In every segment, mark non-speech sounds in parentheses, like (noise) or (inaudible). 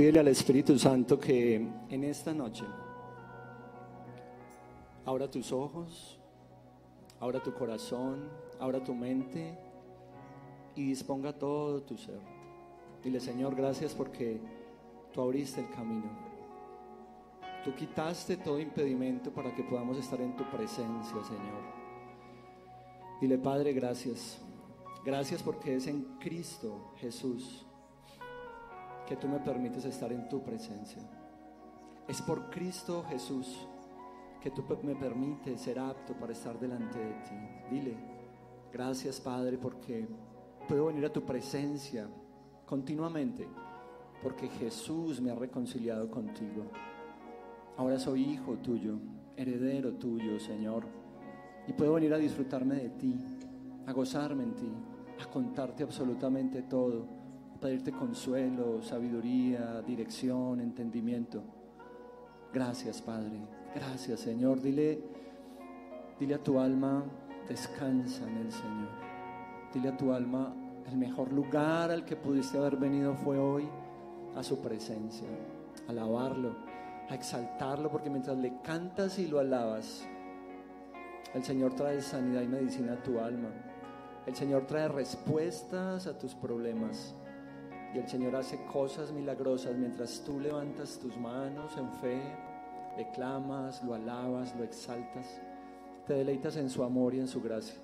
Pídele al Espíritu Santo que en esta noche abra tus ojos, abra tu corazón, abra tu mente y disponga todo tu ser. Dile, Señor, gracias porque tú abriste el camino. Tú quitaste todo impedimento para que podamos estar en tu presencia, Señor. Dile, Padre, gracias. Gracias porque es en Cristo Jesús que tú me permites estar en tu presencia. Es por Cristo Jesús que tú me permites ser apto para estar delante de ti. Dile, gracias Padre porque puedo venir a tu presencia continuamente, porque Jesús me ha reconciliado contigo. Ahora soy hijo tuyo, heredero tuyo, Señor, y puedo venir a disfrutarme de ti, a gozarme en ti, a contarte absolutamente todo pedirte consuelo, sabiduría, dirección, entendimiento. Gracias, Padre. Gracias, Señor. Dile, dile a tu alma, descansa en el Señor. Dile a tu alma, el mejor lugar al que pudiste haber venido fue hoy a su presencia, a alabarlo, a exaltarlo, porque mientras le cantas y lo alabas, el Señor trae sanidad y medicina a tu alma. El Señor trae respuestas a tus problemas. Y el Señor hace cosas milagrosas mientras tú levantas tus manos en fe, le clamas, lo alabas, lo exaltas, te deleitas en su amor y en su gracia.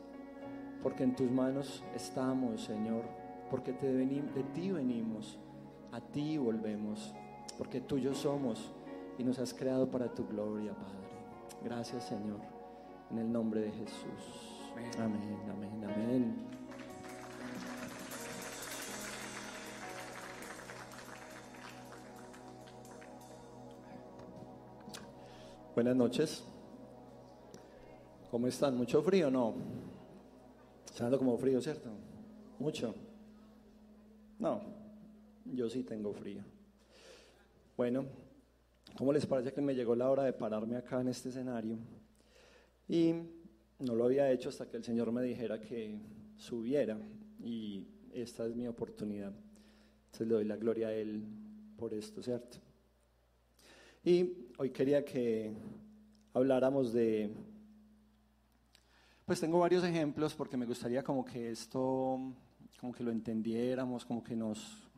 Porque en tus manos estamos, Señor, porque te de ti venimos, a ti volvemos, porque tuyo somos y nos has creado para tu gloria, Padre. Gracias, Señor, en el nombre de Jesús. Amén, amén, amén. Buenas noches. ¿Cómo están? ¿Mucho frío? No. Está como frío, ¿cierto? Mucho. No, yo sí tengo frío. Bueno, ¿cómo les parece que me llegó la hora de pararme acá en este escenario? Y no lo había hecho hasta que el Señor me dijera que subiera y esta es mi oportunidad. Entonces le doy la gloria a Él por esto, ¿cierto? Y hoy quería que habláramos de, pues tengo varios ejemplos porque me gustaría como que esto, como que lo entendiéramos, como que nos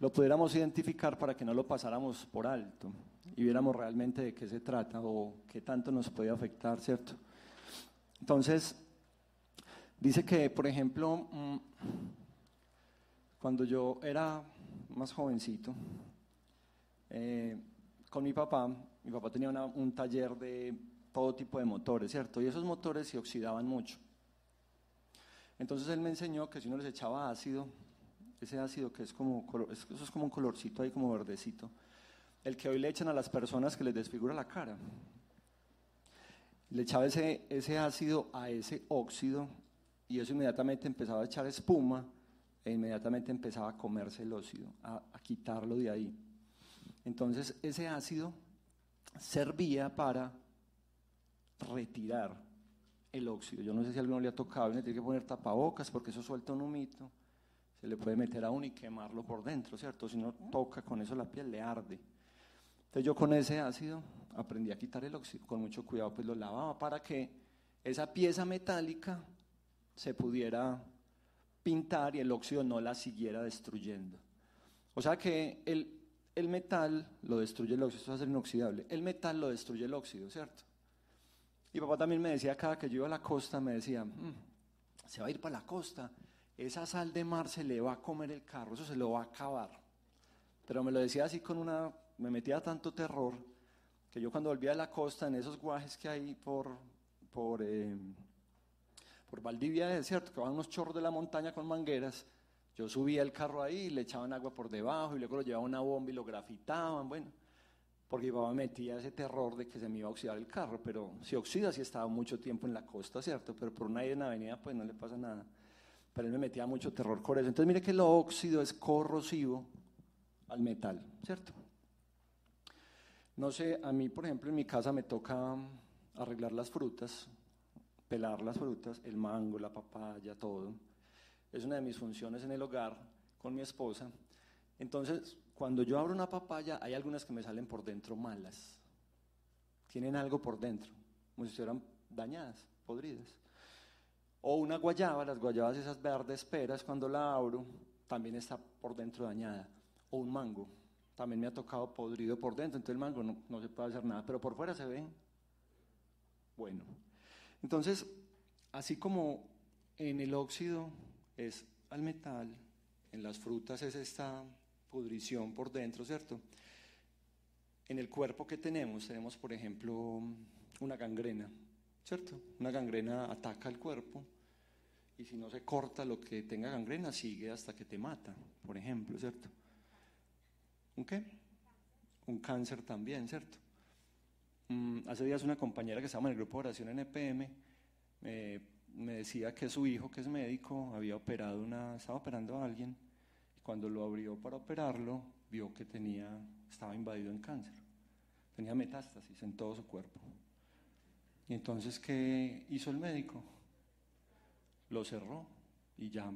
lo pudiéramos identificar para que no lo pasáramos por alto y viéramos realmente de qué se trata o qué tanto nos puede afectar, ¿cierto? Entonces, dice que, por ejemplo, mm, cuando yo era más jovencito, eh, con mi papá, mi papá tenía un taller de todo tipo de motores, ¿cierto? Y esos motores se oxidaban mucho. Entonces él me enseñó que si uno les echaba ácido, ese ácido que es como, eso es como un colorcito ahí como verdecito, el que hoy le echan a las personas que les desfigura la cara. Le echaba ese, ese ácido a ese óxido y eso inmediatamente empezaba a echar espuma e inmediatamente empezaba a comerse el óxido, a quitarlo de ahí. Entonces ese ácido servía para retirar el óxido. Yo no sé si a alguno le ha tocado, le tiene que poner tapabocas porque eso suelta un humito, se le puede meter a uno y quemarlo por dentro, ¿cierto? Si no toca con eso la piel le arde. Entonces yo con ese ácido aprendí a quitar el óxido, con mucho cuidado pues lo lavaba para que esa pieza metálica se pudiera pintar y el óxido no la siguiera destruyendo. O sea que el, el metal lo destruye el óxido, esto va inoxidable, el metal lo destruye el óxido, ¿cierto? Y papá también me decía, cada que yo iba a la costa, me decía, mm, se va a ir para la costa, esa sal de mar se le va a comer el carro, eso se lo va a acabar. Pero me lo decía así con una, me metía tanto terror, que yo cuando volvía a la costa, en esos guajes que hay por, por, eh, por Valdivia, ¿cierto? Que van unos chorros de la montaña con mangueras, yo subía el carro ahí, le echaban agua por debajo y luego lo llevaban a una bomba y lo grafitaban, bueno, porque mi papá metía ese terror de que se me iba a oxidar el carro, pero si oxida si estaba mucho tiempo en la costa, ¿cierto? Pero por una en avenida pues no le pasa nada. Pero él me metía mucho terror por eso. Entonces mire que lo óxido es corrosivo al metal, ¿cierto? No sé, a mí por ejemplo en mi casa me toca arreglar las frutas, pelar las frutas, el mango, la papaya, todo es una de mis funciones en el hogar con mi esposa. Entonces, Cuando yo abro una papaya, hay algunas que me salen por dentro malas. Tienen algo por dentro, como si estuvieran dañadas, podridas. O una guayaba, las guayabas esas verdes peras, cuando la abro, también está por dentro dañada. O un mango, también me ha tocado podrido por dentro, entonces el mango no, no se puede hacer nada, pero por fuera se ve bueno. Entonces, así como en el óxido es al metal, en las frutas es esta pudrición por dentro, ¿cierto? En el cuerpo que tenemos, tenemos por ejemplo una gangrena, ¿cierto? Una gangrena ataca el cuerpo y si no se corta lo que tenga gangrena sigue hasta que te mata, por ejemplo, ¿cierto? ¿Un qué? Un cáncer también, ¿cierto? Mm, hace días una compañera que estaba en el grupo de oración NPM me, me decía que su hijo, que es médico, había operado una, estaba operando a alguien y cuando lo abrió para operarlo vio que tenía, estaba invadido en cáncer, tenía metástasis en todo su cuerpo. Y entonces, ¿qué hizo el médico? Lo cerró y ya,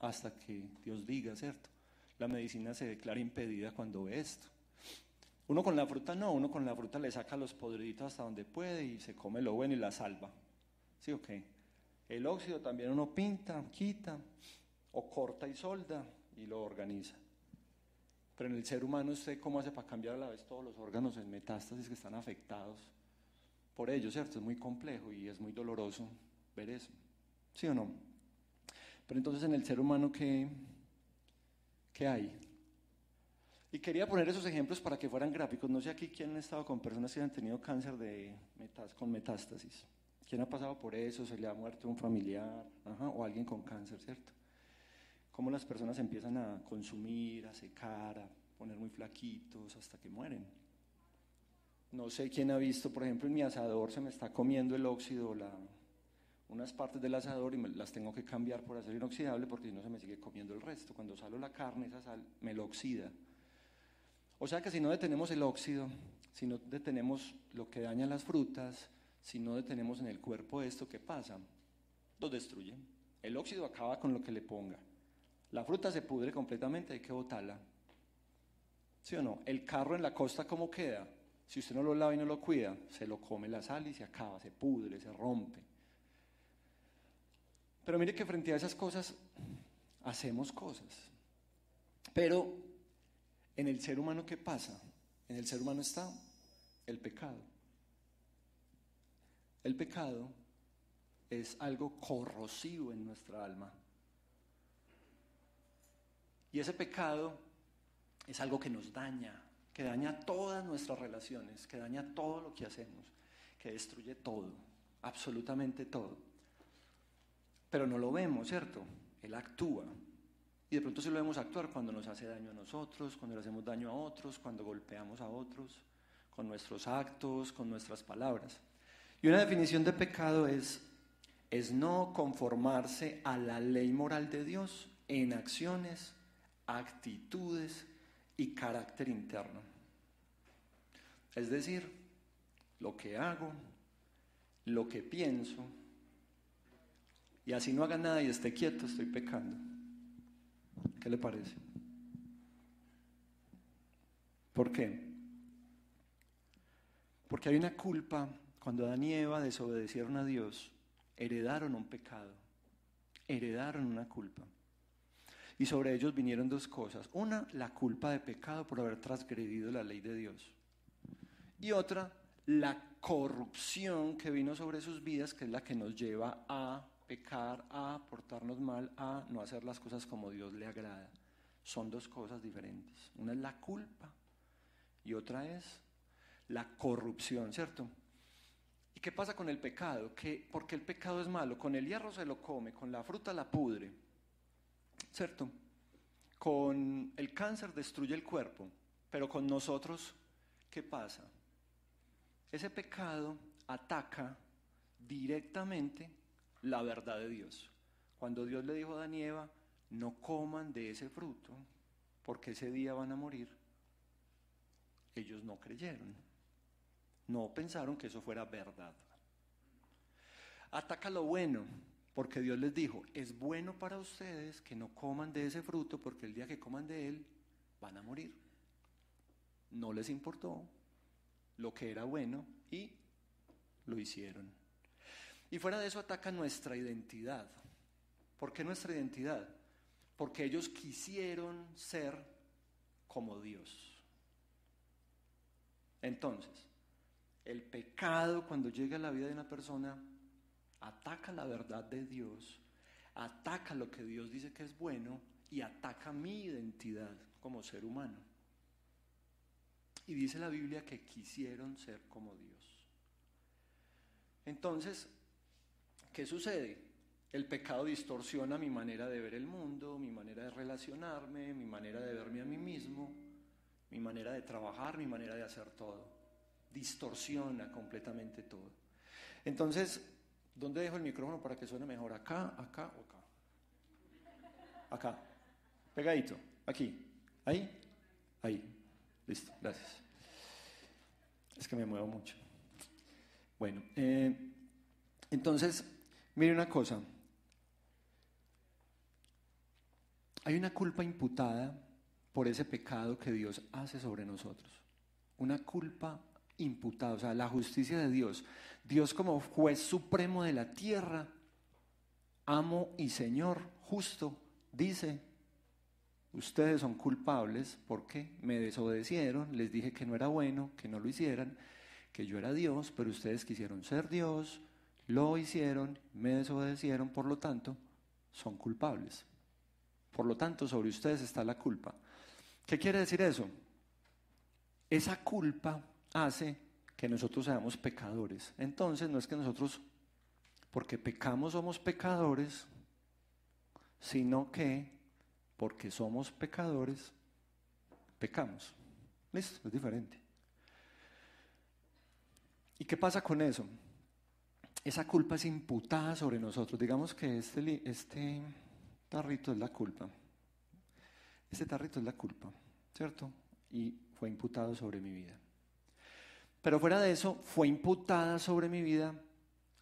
hasta que Dios diga, ¿cierto? La medicina se declara impedida cuando ve esto. Uno con la fruta no, uno con la fruta le saca los podriditos hasta donde puede y se come lo bueno y la salva. ¿Sí o qué? El óxido también uno pinta, quita, o corta y solda y lo organiza. Pero en el ser humano, ¿usted cómo hace para cambiar a la vez todos los órganos en metástasis que están afectados por ello, ¿cierto? Es muy complejo y es muy doloroso ver eso. ¿Sí o no? Pero entonces en el ser humano, ¿qué, qué hay? Y quería poner esos ejemplos para que fueran gráficos. No sé aquí quién ha estado con personas que han tenido cáncer de con metástasis. ¿Quién ha pasado por eso? ¿Se le ha muerto un familiar? o alguien con cáncer, ¿cierto? Cómo las personas empiezan a consumir, a secar, a poner muy flaquitos hasta que mueren. No sé quién ha visto, por ejemplo, en mi asador se me está comiendo el óxido, la, unas partes del asador y me, las tengo que cambiar por acero inoxidable porque si no se me sigue comiendo el resto. Cuando salo la carne, esa sal me lo oxida. O sea que si no detenemos el óxido, si no detenemos lo que daña las frutas, si no detenemos en el cuerpo esto, ¿qué pasa? Lo destruye. El óxido acaba con lo que le ponga. La fruta se pudre completamente, hay que botarla. ¿Sí o no? El carro en la costa, ¿cómo queda? Si usted no lo lava y no lo cuida, se lo come la sal y se acaba, se pudre, se rompe. Pero mire que frente a esas cosas hacemos cosas. Pero en el ser humano, ¿qué pasa? En el ser humano está el pecado. El pecado es algo corrosivo en nuestra alma. Y ese pecado es algo que nos daña, que daña todas nuestras relaciones, que daña todo lo que hacemos, que destruye todo, absolutamente todo. Pero no lo vemos, ¿cierto? Él actúa. Y de pronto sí lo vemos actuar cuando nos hace daño a nosotros, cuando le hacemos daño a otros, cuando golpeamos a otros, con nuestros actos, con nuestras palabras. Y una definición de pecado es, es no conformarse a la ley moral de Dios en acciones, actitudes y carácter interno. Es decir, lo que hago, lo que pienso, y así no haga nada y esté quieto, estoy pecando. ¿Qué le parece? ¿Por qué? Porque hay una culpa. Cuando Adán y Eva desobedecieron a Dios, heredaron un pecado, heredaron una culpa. Y sobre ellos vinieron dos cosas. Una, la culpa de pecado por haber transgredido la ley de Dios. Y otra, la corrupción que vino sobre sus vidas, que es la que nos lleva a pecar, a portarnos mal, a no hacer las cosas como Dios le agrada. Son dos cosas diferentes. Una es la culpa y otra es la corrupción, ¿cierto? ¿Y qué pasa con el pecado? Que porque el pecado es malo, con el hierro se lo come, con la fruta la pudre, ¿cierto? Con el cáncer destruye el cuerpo, pero con nosotros, ¿qué pasa? Ese pecado ataca directamente la verdad de Dios. Cuando Dios le dijo a Daniela, no coman de ese fruto, porque ese día van a morir, ellos no creyeron. No pensaron que eso fuera verdad. Ataca lo bueno, porque Dios les dijo, es bueno para ustedes que no coman de ese fruto, porque el día que coman de él, van a morir. No les importó lo que era bueno y lo hicieron. Y fuera de eso ataca nuestra identidad. ¿Por qué nuestra identidad? Porque ellos quisieron ser como Dios. Entonces, el pecado cuando llega a la vida de una persona ataca la verdad de Dios, ataca lo que Dios dice que es bueno y ataca mi identidad como ser humano. Y dice la Biblia que quisieron ser como Dios. Entonces, ¿qué sucede? El pecado distorsiona mi manera de ver el mundo, mi manera de relacionarme, mi manera de verme a mí mismo, mi manera de trabajar, mi manera de hacer todo. Distorsiona completamente todo. Entonces, ¿dónde dejo el micrófono para que suene mejor? ¿Acá, acá o acá? Acá. Pegadito. Aquí. Ahí. Ahí. Listo. Gracias. Es que me muevo mucho. Bueno, eh, entonces, mire una cosa. Hay una culpa imputada por ese pecado que Dios hace sobre nosotros. Una culpa imputada, o sea, la justicia de Dios. Dios como juez supremo de la tierra, amo y Señor justo, dice, ustedes son culpables porque me desobedecieron, les dije que no era bueno, que no lo hicieran, que yo era Dios, pero ustedes quisieron ser Dios, lo hicieron, me desobedecieron, por lo tanto, son culpables. Por lo tanto, sobre ustedes está la culpa. ¿Qué quiere decir eso? Esa culpa hace que nosotros seamos pecadores. Entonces no es que nosotros, porque pecamos somos pecadores, sino que porque somos pecadores, pecamos. ¿Listo? Es diferente. ¿Y qué pasa con eso? Esa culpa es imputada sobre nosotros. Digamos que este, este tarrito es la culpa. Este tarrito es la culpa, ¿cierto? Y fue imputado sobre mi vida. Pero fuera de eso, fue imputada sobre mi vida,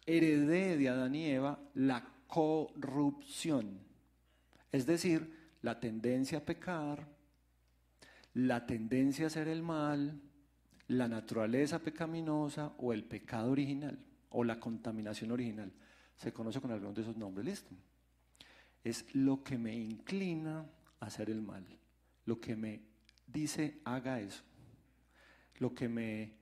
heredé de Adán y Eva la corrupción. Es decir, la tendencia a pecar, la tendencia a hacer el mal, la naturaleza pecaminosa o el pecado original o la contaminación original. Se conoce con algunos de esos nombres, listo. Es lo que me inclina hacer el mal. Lo que me dice, haga eso. Lo que me,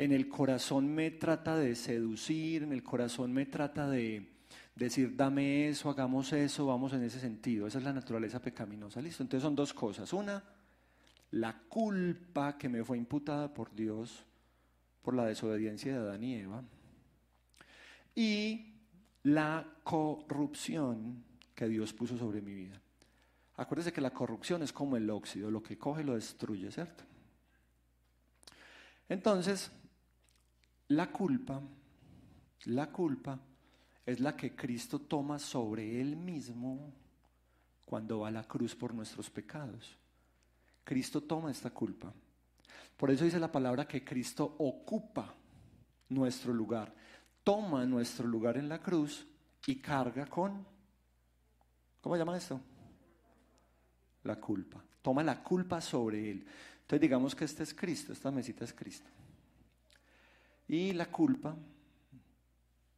en el corazón me trata de seducir, en el corazón me trata de decir, dame eso, hagamos eso, vamos en ese sentido. Esa es la naturaleza pecaminosa. Listo. Entonces son dos cosas. Una, la culpa que me fue imputada por Dios por la desobediencia de Adán y Eva. Y la corrupción que Dios puso sobre mi vida. Acuérdese que la corrupción es como el óxido, lo que coge lo destruye, ¿cierto? Entonces, la culpa, la culpa es la que Cristo toma sobre él mismo cuando va a la cruz por nuestros pecados. Cristo toma esta culpa. Por eso dice la palabra que Cristo ocupa nuestro lugar, toma nuestro lugar en la cruz y carga con, ¿cómo se llama esto? la culpa. Toma la culpa sobre él. Entonces digamos que este es Cristo, esta mesita es Cristo. Y la culpa,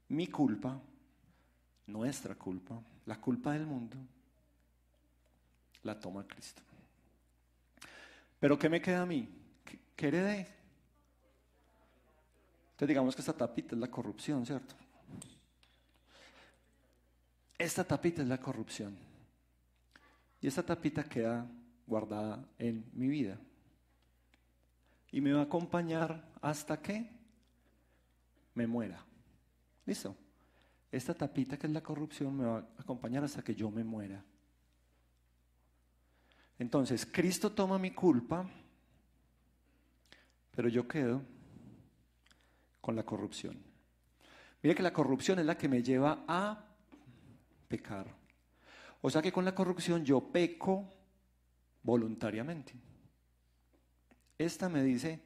mi culpa, nuestra culpa, la culpa del mundo, la toma Cristo. Pero ¿qué me queda a mí? ¿Qué, heredé? Entonces digamos que esta tapita es la corrupción, ¿cierto? Esta tapita es la corrupción. Y esta tapita queda guardada en mi vida. Y me va a acompañar hasta que me muera. ¿Listo? Esta tapita que es la corrupción me va a acompañar hasta que yo me muera. Entonces, Cristo toma mi culpa, pero yo quedo con la corrupción. Mire que la corrupción es la que me lleva a pecar. O sea que con la corrupción yo peco voluntariamente. Esta me dice,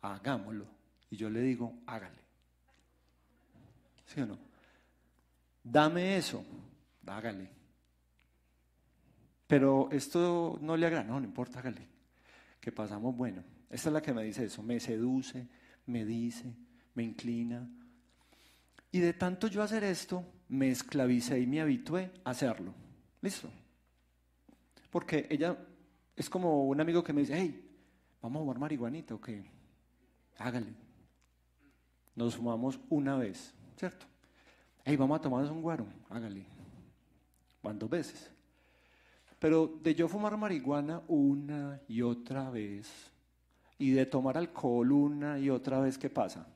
hagámoslo. Y yo le digo, hágale. ¿Sí o no? Dame eso, hágale. Pero esto no le agrada, no, no importa, hágale, que pasamos bueno. Esta es la que me dice eso, me seduce, me dice, me inclina. Y de tanto yo hacer esto, me esclavicé y me habitué a hacerlo. ¿Listo? Porque ella es como un amigo que me dice, hey, vamos a jugar marihuanita o qué, hágale. Nos fumamos una vez, ¿cierto? Hey, vamos a tomarnos un guaro, hágale. Van dos veces. Pero de yo fumar marihuana una y otra vez, y de tomar alcohol una y otra vez, ¿qué pasa?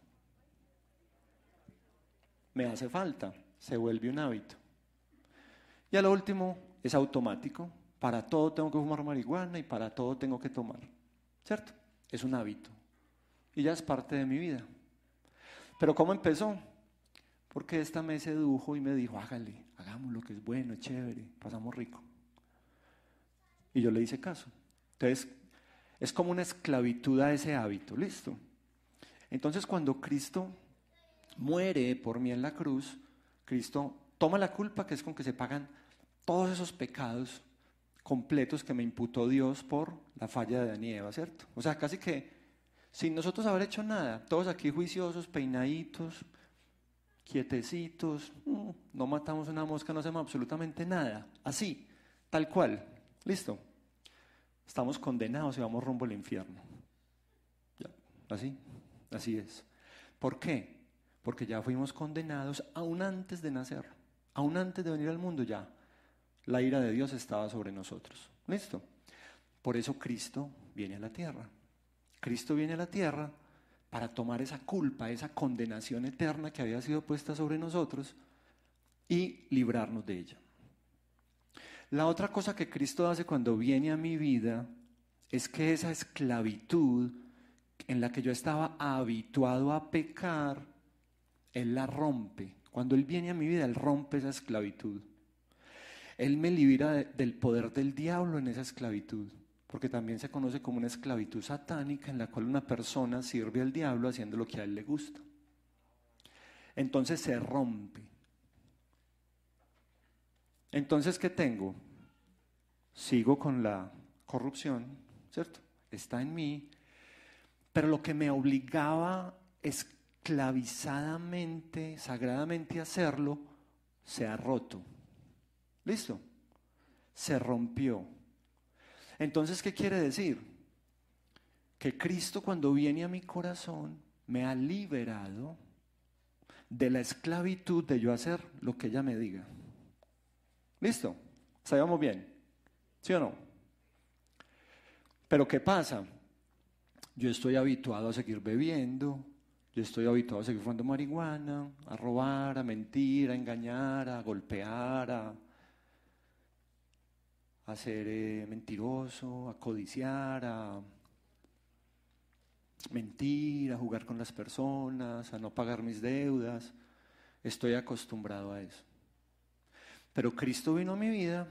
Me hace falta, se vuelve un hábito. Y a lo último, es automático. Para todo tengo que fumar marihuana y para todo tengo que tomar. ¿Cierto? Es un hábito. Y ya es parte de mi vida. Pero ¿cómo empezó? Porque esta me sedujo y me dijo, hágale, hagamos lo que es bueno, chévere, pasamos rico. Y yo le hice caso. Entonces, es como una esclavitud a ese hábito, ¿listo? Entonces, cuando Cristo muere por mí en la cruz, Cristo toma la culpa que es con que se pagan todos esos pecados completos que me imputó Dios por la falla de Eva, ¿cierto? O sea, casi que sin nosotros haber hecho nada, todos aquí juiciosos, peinaditos, quietecitos, mm, no matamos una mosca, no hacemos absolutamente nada, así, tal cual, listo. Estamos condenados y vamos rumbo al infierno. así, así es. ¿Por qué? Porque ya fuimos condenados aún antes de nacer, aún antes de venir al mundo ya. La ira de Dios estaba sobre nosotros. ¿Listo? Por eso Cristo viene a la tierra. Cristo viene a la tierra para tomar esa culpa, esa condenación eterna que había sido puesta sobre nosotros y librarnos de ella. La otra cosa que Cristo hace cuando viene a mi vida es que esa esclavitud en la que yo estaba habituado a pecar, Él la rompe. Cuando Él viene a mi vida, Él rompe esa esclavitud. Él me libera del poder del diablo en esa esclavitud, porque también se conoce como una esclavitud satánica en la cual una persona sirve al diablo haciendo lo que a él le gusta. Entonces se rompe. Entonces, ¿qué tengo? Sigo con la corrupción, ¿cierto? Está en mí, pero lo que me obligaba esclavizadamente, sagradamente a hacerlo, se ha roto. ¿Listo? Se rompió. Entonces, ¿qué quiere decir? Que Cristo cuando viene a mi corazón me ha liberado de la esclavitud de yo hacer lo que ella me diga. ¿Listo? ¿Sabemos bien? ¿Sí o no? Pero ¿qué pasa? Yo estoy habituado a seguir bebiendo, yo estoy habituado a seguir fumando marihuana, a robar, a mentir, a engañar, a golpear, a a ser eh, mentiroso, a codiciar, a mentir, a jugar con las personas, a no pagar mis deudas. Estoy acostumbrado a eso. Pero Cristo vino a mi vida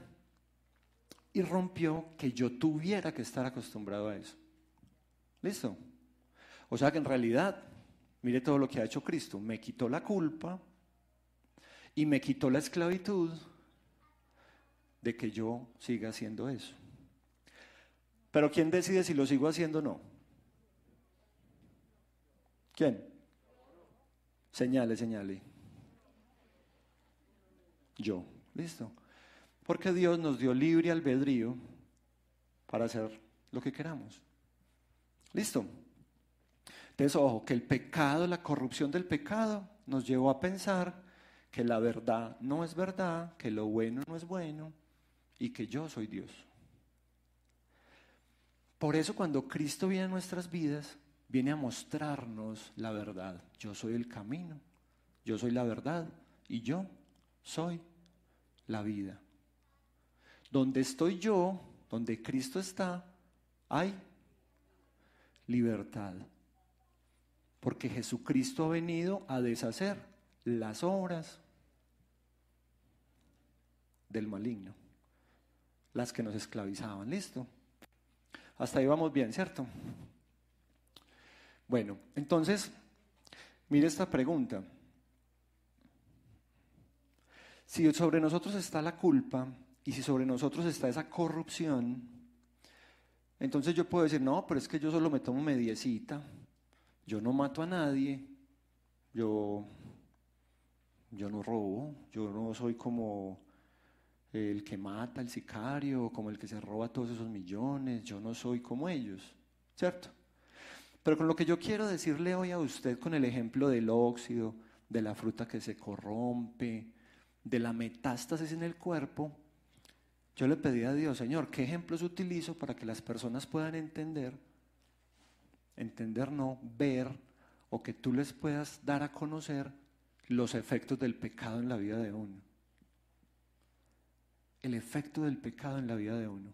y rompió que yo tuviera que estar acostumbrado a eso. ¿Listo? O sea que en realidad, mire todo lo que ha hecho Cristo. Me quitó la culpa y me quitó la esclavitud de que yo siga haciendo eso. Pero ¿quién decide si lo sigo haciendo o no? ¿Quién? Señale, señale. Yo, listo. Porque Dios nos dio libre albedrío para hacer lo que queramos. Listo. Entonces, ojo, que el pecado, la corrupción del pecado, nos llevó a pensar que la verdad no es verdad, que lo bueno no es bueno, y que yo soy Dios. Por eso cuando Cristo viene a nuestras vidas, viene a mostrarnos la verdad. Yo soy el camino, yo soy la verdad y yo soy la vida. Donde estoy yo, donde Cristo está, hay libertad. Porque Jesucristo ha venido a deshacer las obras del maligno las que nos esclavizaban. ¿Listo? Hasta ahí vamos bien, ¿cierto? Bueno, entonces, mire esta pregunta. Si sobre nosotros está la culpa, y si sobre nosotros está esa corrupción, entonces yo puedo decir, no, pero es que yo solo me tomo mediecita, yo no mato a nadie, yo, yo no robo, yo no soy como el que mata, el sicario, como el que se roba todos esos millones, yo no soy como ellos, ¿cierto? Pero con lo que yo quiero decirle hoy a usted con el ejemplo del óxido, de la fruta que se corrompe, de la metástasis en el cuerpo, yo le pedí a Dios, Señor, ¿qué ejemplos utilizo para que las personas puedan entender? Entender no, ver, o que tú les puedas dar a conocer los efectos del pecado en la vida de uno. El efecto del pecado en la vida de uno.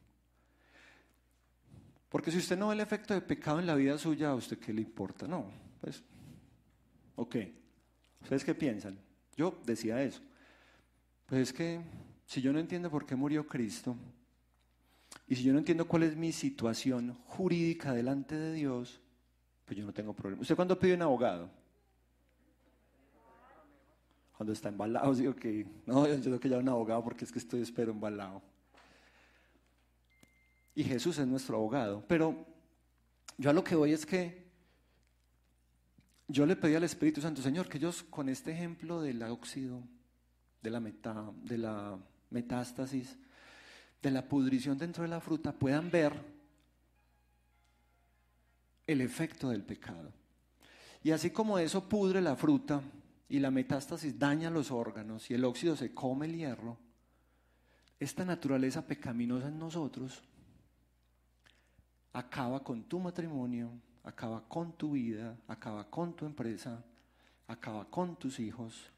Porque si usted no ve el efecto del pecado en la vida suya, ¿a usted qué le importa? No, pues, ok. ¿Ustedes qué piensan? Yo decía eso. Pues es que si yo no entiendo por qué murió Cristo, y si yo no entiendo cuál es mi situación jurídica delante de Dios, pues yo no tengo problema. ¿Usted cuándo pide un abogado? Cuando está embalado, (laughs) digo que no, yo tengo que llevar un abogado porque es que estoy espero embalado. Y Jesús es nuestro abogado. Pero yo a lo que voy es que yo le pedí al Espíritu Santo, Señor, que ellos con este ejemplo del óxido, de la, de la metástasis, de la pudrición dentro de la fruta, puedan ver el efecto del pecado. Y así como eso pudre la fruta y la metástasis daña los órganos y el óxido se come el hierro, esta naturaleza pecaminosa en nosotros acaba con tu matrimonio, acaba con tu vida, acaba con tu empresa, acaba con tus hijos,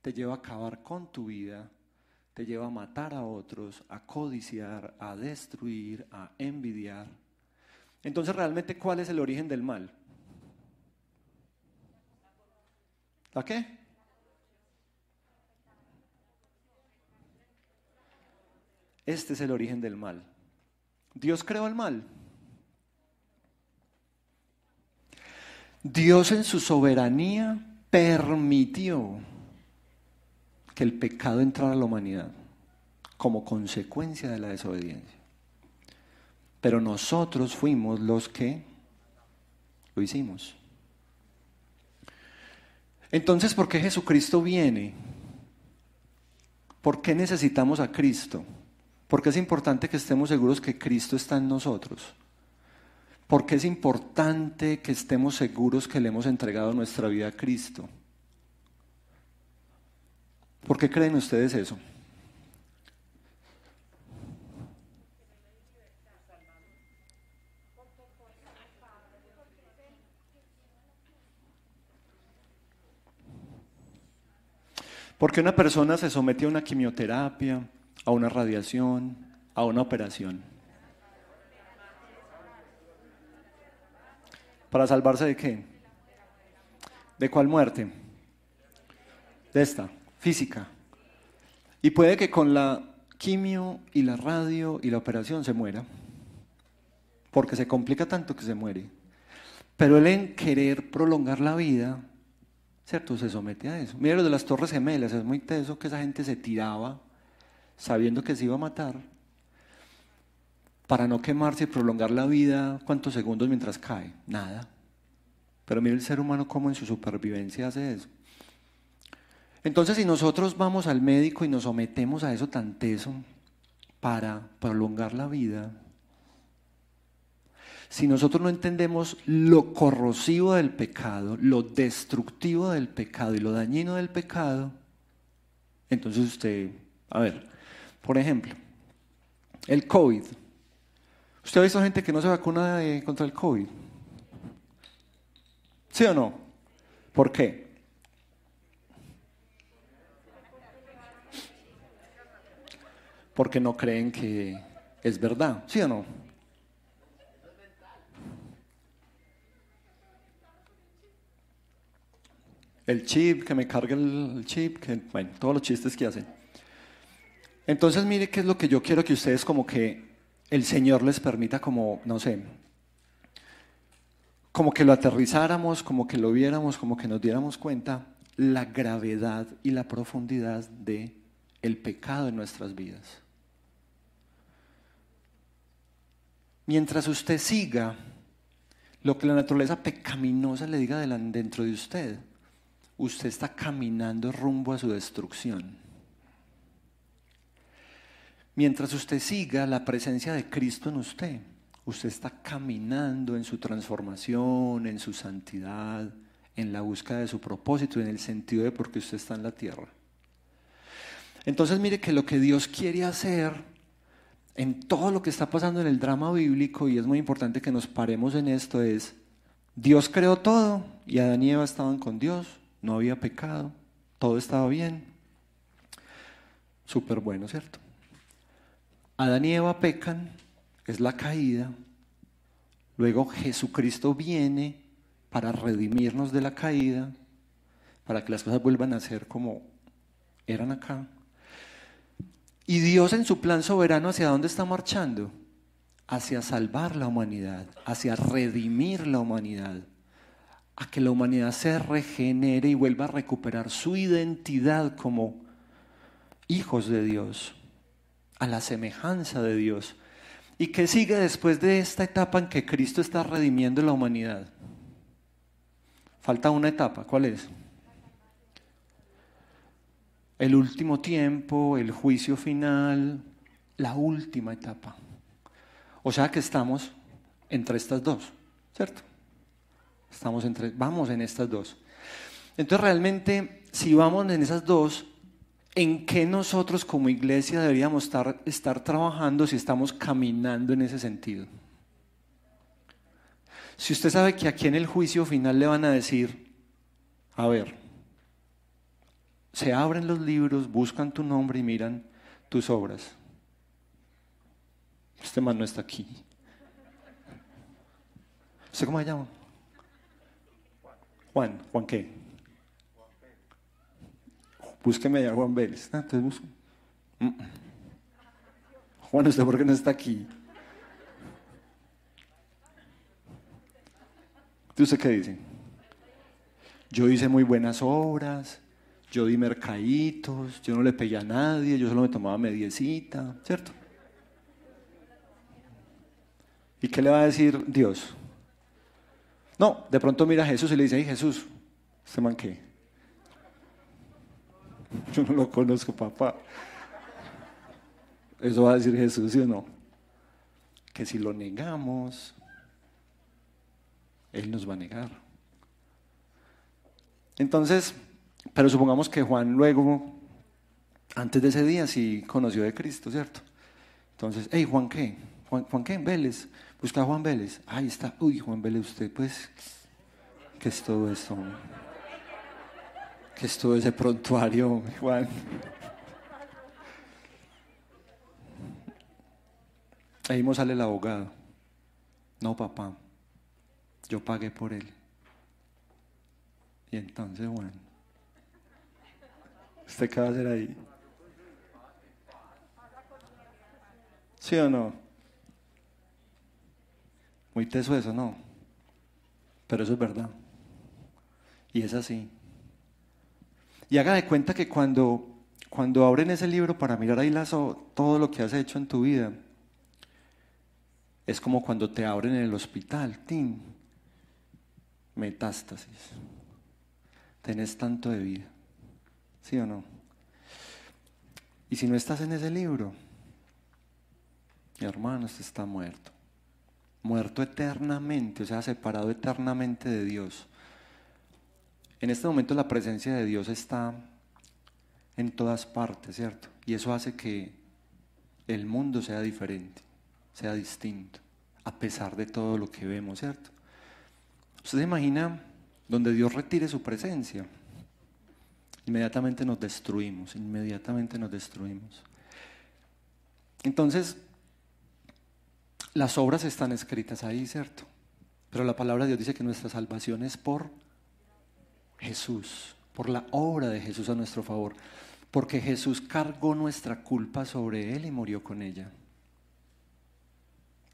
te lleva a acabar con tu vida, te lleva a matar a otros, a codiciar, a destruir, a envidiar. Entonces, realmente, ¿cuál es el origen del mal? ¿La qué? Este es el origen del mal. Dios creó el mal. Dios en su soberanía permitió que el pecado entrara a la humanidad como consecuencia de la desobediencia. Pero nosotros fuimos los que lo hicimos. Entonces, ¿por qué Jesucristo viene? ¿Por qué necesitamos a Cristo? Porque es importante que estemos seguros que Cristo está en nosotros. Porque es importante que estemos seguros que le hemos entregado nuestra vida a Cristo. ¿Por qué creen ustedes eso? Porque una persona se somete a una quimioterapia, a una radiación, a una operación. ¿Para salvarse de qué? ¿De cuál muerte? De esta física. Y puede que con la quimio y la radio y la operación se muera, porque se complica tanto que se muere. Pero él en querer prolongar la vida, ¿cierto? Se somete a eso. Mira lo de las Torres Gemelas, es muy teso que esa gente se tiraba sabiendo que se iba a matar para no quemarse y prolongar la vida, ¿cuántos segundos mientras cae? Nada. Pero mira el ser humano cómo en su supervivencia hace eso. Entonces, si nosotros vamos al médico y nos sometemos a eso tan teso para prolongar la vida, si nosotros no entendemos lo corrosivo del pecado, lo destructivo del pecado y lo dañino del pecado, entonces usted, a ver, por ejemplo, el COVID. ¿Usted ha visto gente que no se vacuna contra el COVID? ¿Sí o no? ¿Por qué? porque no creen que es verdad, ¿sí o no? el chip, que me carguen el chip, que, bueno, todos los chistes que hacen. Entonces, mire qué es lo que yo quiero que ustedes como que el Señor les permita como, no sé, como que lo aterrizáramos, como que lo viéramos, como que nos diéramos cuenta la gravedad y la profundidad de el pecado en nuestras vidas. Mientras usted siga lo que la naturaleza pecaminosa le diga dentro de usted, usted está caminando rumbo a su destrucción. Mientras usted siga la presencia de Cristo en usted, usted está caminando en su transformación, en su santidad, en la búsqueda de su propósito, en el sentido de por qué usted está en la tierra. Entonces mire que lo que Dios quiere hacer en todo lo que está pasando en el drama bíblico, y es muy importante que nos paremos en esto, es, Dios creó todo y Adán y Eva estaban con Dios, no había pecado, todo estaba bien. Súper bueno, ¿cierto? Adán y Eva pecan, es la caída, luego Jesucristo viene para redimirnos de la caída, para que las cosas vuelvan a ser como eran acá. Y Dios en su plan soberano, ¿hacia dónde está marchando? Hacia salvar la humanidad, hacia redimir la humanidad, a que la humanidad se regenere y vuelva a recuperar su identidad como hijos de Dios, a la semejanza de Dios. ¿Y qué sigue después de esta etapa en que Cristo está redimiendo la humanidad? Falta una etapa, ¿cuál es? el último tiempo, el juicio final, la última etapa. O sea que estamos entre estas dos, ¿cierto? Estamos entre, vamos en estas dos. Entonces realmente, si vamos en esas dos, ¿en qué nosotros como iglesia deberíamos estar, estar trabajando si estamos caminando en ese sentido? Si usted sabe que aquí en el juicio final le van a decir, a ver, se abren los libros, buscan tu nombre y miran tus obras. Este man no está aquí. ¿Usted cómo se llama? Juan. ¿Juan qué? Búsqueme a Juan Vélez. Ah, entonces mm. Juan, ¿usted por qué no está aquí? ¿Usted qué dice? Yo hice muy buenas obras, yo di mercaditos, yo no le pegué a nadie, yo solo me tomaba mediecita, ¿cierto? ¿Y qué le va a decir Dios? No, de pronto mira a Jesús y le dice, ay Jesús, ¿este man qué? (laughs) Yo no lo conozco, papá. Eso va a decir Jesús, ¿sí o no? Que si lo negamos, Él nos va a negar. Entonces, pero supongamos que Juan luego, antes de ese día, sí conoció de Cristo, ¿cierto? Entonces, hey, Juan, ¿qué? Juan, Juan ¿qué? Vélez. Busca a Juan Vélez. Ahí está. Uy, Juan Vélez, usted, pues, ¿qué es todo esto? ¿Qué es todo ese prontuario, Juan? Ahí mismo sale el abogado. No, papá, yo pagué por él. Y entonces, Juan, ¿Usted qué va a hacer ahí? ¿Sí o no? Muy teso eso, ¿no? Pero eso es verdad. Y es así. Y haga de cuenta que cuando, cuando abren ese libro para mirar ahí lazo, todo lo que has hecho en tu vida, es como cuando te abren en el hospital, ¡tin! Metástasis. Tenés tanto de vida. ¿Sí o no? Y si no estás en ese libro, mi hermano, está muerto. Muerto eternamente, o sea, separado eternamente de Dios. En este momento la presencia de Dios está en todas partes, ¿cierto? Y eso hace que el mundo sea diferente, sea distinto, a pesar de todo lo que vemos, ¿cierto? ¿Usted se imagina donde Dios retire su presencia? inmediatamente nos destruimos, inmediatamente nos destruimos. Entonces, las obras están escritas ahí, ¿cierto? Pero la palabra de Dios dice que nuestra salvación es por Jesús, por la obra de Jesús a nuestro favor, porque Jesús cargó nuestra culpa sobre Él y murió con ella.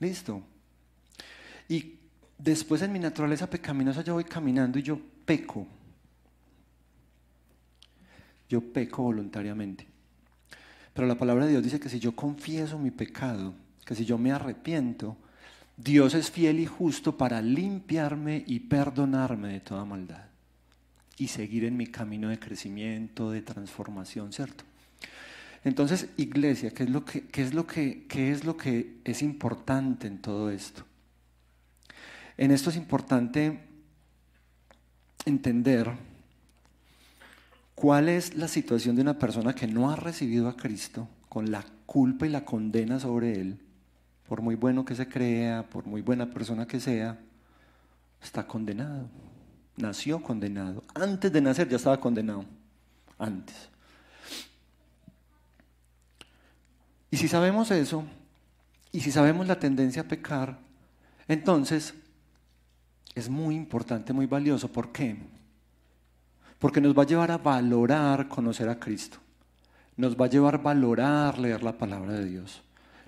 Listo. Y después en mi naturaleza pecaminosa yo voy caminando y yo peco yo peco voluntariamente. Pero la palabra de Dios dice que si yo confieso mi pecado, que si yo me arrepiento, Dios es fiel y justo para limpiarme y perdonarme de toda maldad y seguir en mi camino de crecimiento, de transformación, ¿cierto? Entonces, iglesia, ¿qué es lo que, qué es lo que, qué es, lo que es importante en todo esto? En esto es importante entender cuál es la situación de una persona que no ha recibido a Cristo con la culpa y la condena sobre él, por muy bueno que se crea, por muy buena persona que sea, está condenado. Nació condenado. Antes de nacer ya estaba condenado. Antes. Y si sabemos eso, y si sabemos la tendencia a pecar, entonces es muy importante, muy valioso. ¿Por qué? Porque nos va a llevar a valorar conocer a Cristo. Nos va a llevar a valorar leer la palabra de Dios.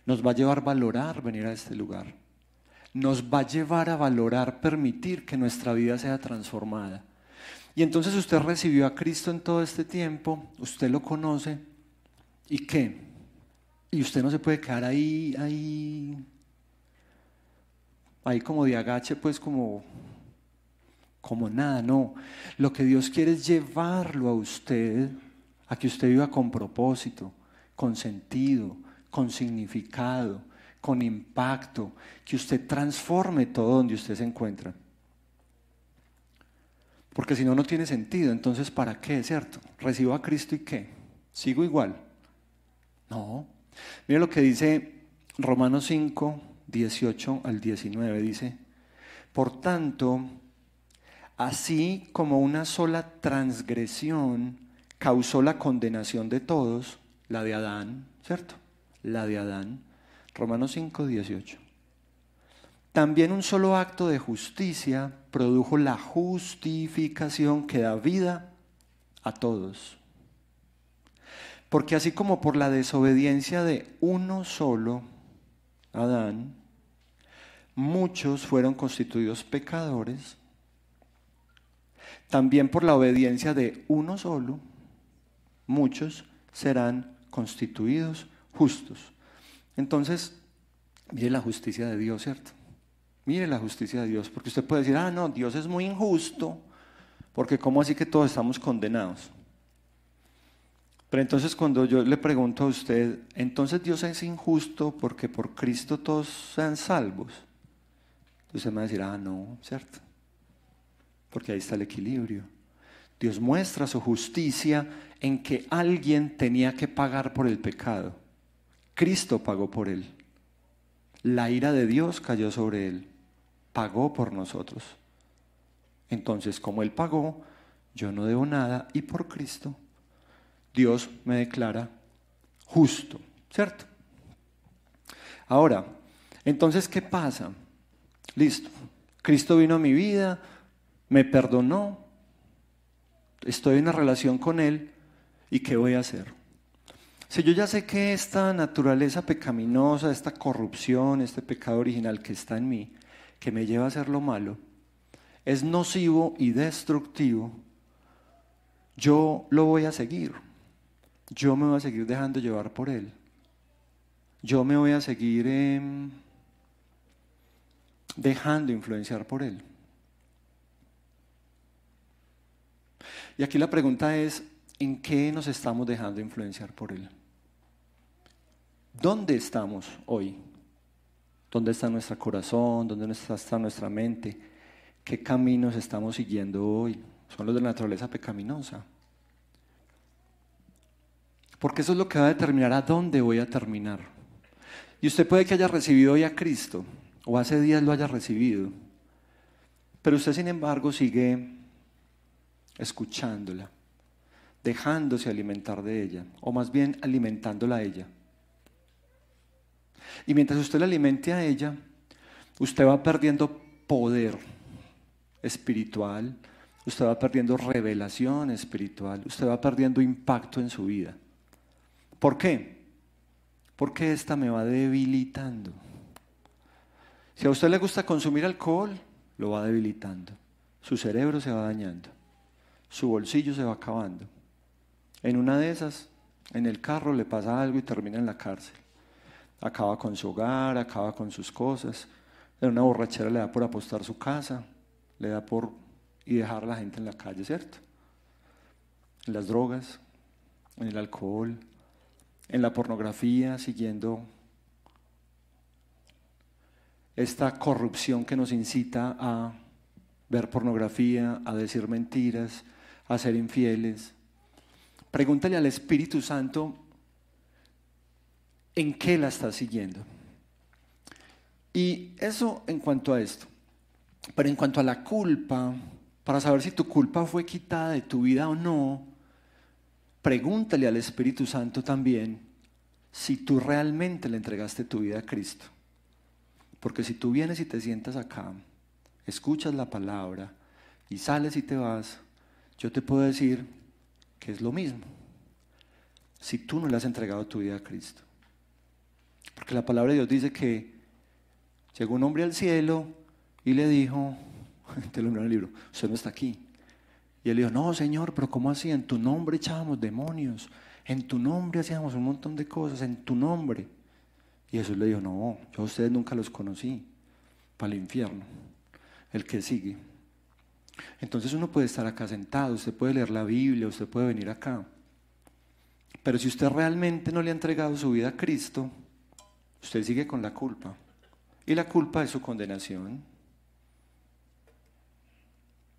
Nos va a llevar a valorar venir a este lugar. Nos va a llevar a valorar permitir que nuestra vida sea transformada. Y entonces usted recibió a Cristo en todo este tiempo, usted lo conoce, ¿y qué? Y usted no se puede quedar ahí, ahí, ahí como de agache, pues como, como nada, no. Lo que Dios quiere es llevarlo a usted a que usted viva con propósito, con sentido, con significado, con impacto, que usted transforme todo donde usted se encuentra. Porque si no, no tiene sentido. Entonces, ¿para qué? ¿Cierto? ¿Recibo a Cristo y qué? ¿Sigo igual? No. Mira lo que dice Romanos 5, 18 al 19. Dice, por tanto, así como una sola transgresión causó la condenación de todos, la de Adán, ¿cierto? La de Adán. Romanos 5, 18. También un solo acto de justicia produjo la justificación que da vida a todos. Porque así como por la desobediencia de uno solo, Adán, muchos fueron constituidos pecadores, también por la obediencia de uno solo, muchos serán constituidos justos. Entonces, mire la justicia de Dios, ¿cierto? Mire la justicia de Dios, porque usted puede decir, ah, no, Dios es muy injusto, porque ¿cómo así que todos estamos condenados? Pero entonces cuando yo le pregunto a usted, entonces Dios es injusto porque por Cristo todos sean salvos, usted me va a decir, ah, no, ¿cierto? Porque ahí está el equilibrio. Dios muestra su justicia en que alguien tenía que pagar por el pecado. Cristo pagó por él. La ira de Dios cayó sobre él. Pagó por nosotros. Entonces, como él pagó, yo no debo nada y por Cristo Dios me declara justo, ¿cierto? Ahora, entonces, ¿qué pasa? Listo. Cristo vino a mi vida, me perdonó, estoy en una relación con Él y ¿qué voy a hacer? Si yo ya sé que esta naturaleza pecaminosa, esta corrupción, este pecado original que está en mí, que me lleva a hacer lo malo, es nocivo y destructivo, yo lo voy a seguir. Yo me voy a seguir dejando llevar por él. Yo me voy a seguir em, dejando influenciar por él. Y aquí la pregunta es, ¿en qué nos estamos dejando influenciar por Él? ¿Dónde estamos hoy? ¿Dónde está nuestro corazón? ¿Dónde está nuestra mente? ¿Qué caminos estamos siguiendo hoy? Son los de la naturaleza pecaminosa. Porque eso es lo que va a determinar a dónde voy a terminar. Y usted puede que haya recibido hoy a Cristo, o hace días lo haya recibido, pero usted sin embargo sigue escuchándola, dejándose alimentar de ella, o más bien alimentándola a ella. Y mientras usted la alimente a ella, usted va perdiendo poder espiritual, usted va perdiendo revelación espiritual, usted va perdiendo impacto en su vida. ¿Por qué? Porque esta me va debilitando. Si a usted le gusta consumir alcohol, lo va debilitando. Su cerebro se va dañando su bolsillo se va acabando. En una de esas, en el carro le pasa algo y termina en la cárcel. Acaba con su hogar, acaba con sus cosas. en una borrachera le da por apostar su casa, le da por y dejar a la gente en la calle, ¿cierto? En las drogas, en el alcohol, en la pornografía, siguiendo esta corrupción que nos incita a ver pornografía, a decir mentiras, a ser infieles. Pregúntale al Espíritu Santo en qué la estás siguiendo. Y eso en cuanto a esto. Pero en cuanto a la culpa, para saber si tu culpa fue quitada de tu vida o no, pregúntale al Espíritu Santo también si tú realmente le entregaste tu vida a Cristo. Porque si tú vienes y te sientas acá, escuchas la palabra y sales y te vas, yo te puedo decir que es lo mismo. Si tú no le has entregado tu vida a Cristo. Porque la palabra de Dios dice que llegó un hombre al cielo y le dijo, (laughs) te lo en el libro, usted no está aquí. Y él dijo, no, Señor, pero ¿cómo así? En tu nombre echábamos demonios, en tu nombre hacíamos un montón de cosas, en tu nombre. Y Jesús le dijo, no, yo a ustedes nunca los conocí, para el infierno, el que sigue. Entonces uno puede estar acá sentado, usted puede leer la Biblia, usted puede venir acá. Pero si usted realmente no le ha entregado su vida a Cristo, usted sigue con la culpa. Y la culpa es su condenación.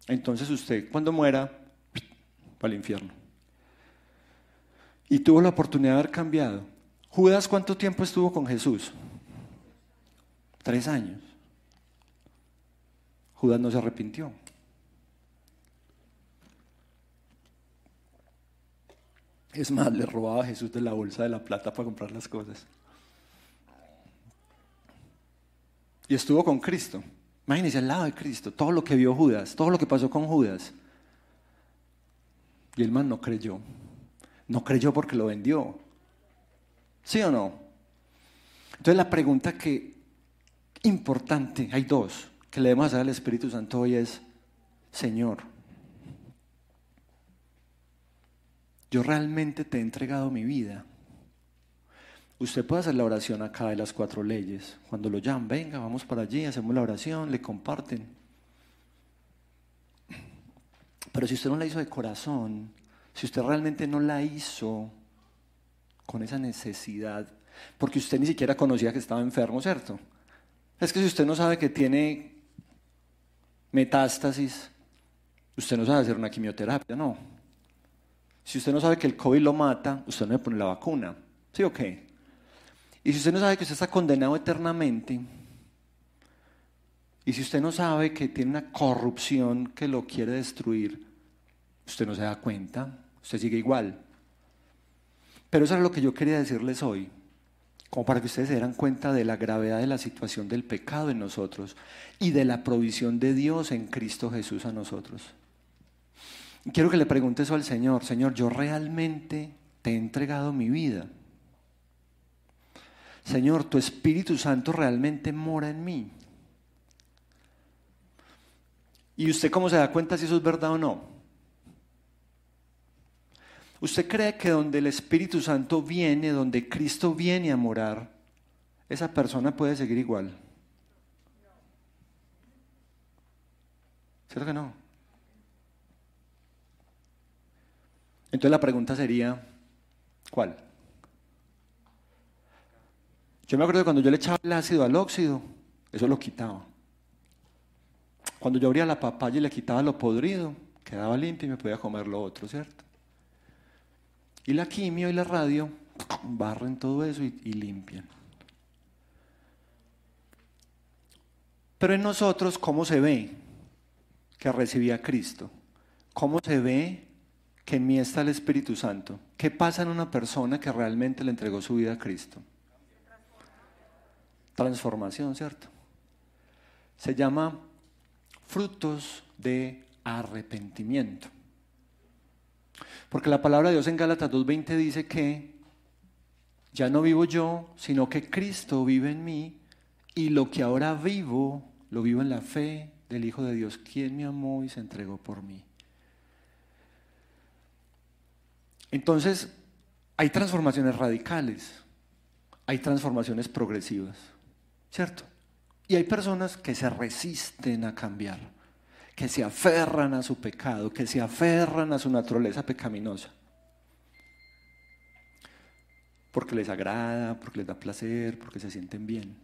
Entonces usted cuando muera, (clears throat) para el infierno. Y tuvo la oportunidad de haber cambiado. Judas, ¿cuánto tiempo estuvo con Jesús? Tres años. Judas no se arrepintió. Es más, le robaba a Jesús de la bolsa de la plata para comprar las cosas. Y estuvo con Cristo. Imagínense al lado de Cristo, todo lo que vio Judas, todo lo que pasó con Judas. Y el man no creyó. No creyó porque lo vendió. ¿Sí o no? Entonces la pregunta que importante, hay dos, que le debemos hacer al Espíritu Santo hoy es, Señor, yo realmente te he entregado mi vida. Usted puede hacer la oración acá de las cuatro leyes. Cuando lo llaman, venga, vamos para allí, hacemos la oración, le comparten. Pero si usted no la hizo de corazón, si usted realmente no la hizo con esa necesidad, porque usted ni siquiera conocía que estaba enfermo, ¿cierto? Es que si usted no sabe que tiene metástasis, usted no sabe hacer una quimioterapia, no. Si usted no sabe que el COVID lo mata, usted no le pone la vacuna. ¿Sí o qué? Y si usted no sabe que usted está condenado eternamente, y si usted no sabe que tiene una corrupción que lo quiere destruir, usted no se da cuenta, usted sigue igual. Pero eso es lo que yo quería decirles hoy, como para que ustedes se dieran cuenta de la gravedad de la situación del pecado en nosotros y de la provisión de Dios en Cristo Jesús a nosotros. quiero que le pregunte eso al Señor, Señor, yo realmente te he entregado mi vida. Señor, tu Espíritu Santo realmente mora en mí. ¿Y usted cómo se da cuenta si eso es verdad o no? ¿Usted cree que donde el Espíritu Santo viene, donde Cristo viene a morar, esa persona puede seguir igual? ¿Cierto que no? Entonces la pregunta sería, ¿cuál? Yo me acuerdo que cuando yo le echaba el ácido al óxido, eso lo quitaba. Cuando yo abría la papaya y le quitaba lo podrido, quedaba limpio y me podía comer lo otro, ¿cierto? Y la quimio y la radio barren todo eso y, y limpian. Pero en nosotros, ¿cómo se ve que recibí a Cristo? ¿Cómo se ve que en mí está el Espíritu Santo? ¿Qué pasa en una persona que realmente le entregó su vida a Cristo? Transformación, ¿cierto? Se llama frutos de arrepentimiento. Porque la palabra de Dios en Gálatas 2.20 dice que ya no vivo yo, sino que Cristo vive en mí y lo que ahora vivo, lo vivo en la fe del Hijo de Dios, quien me amó y se entregó por mí. Entonces, hay transformaciones radicales, hay transformaciones progresivas. ¿Cierto? Y hay personas que se resisten a cambiar, que se aferran a su pecado, que se aferran a su naturaleza pecaminosa. Porque les agrada, porque les da placer, porque se sienten bien.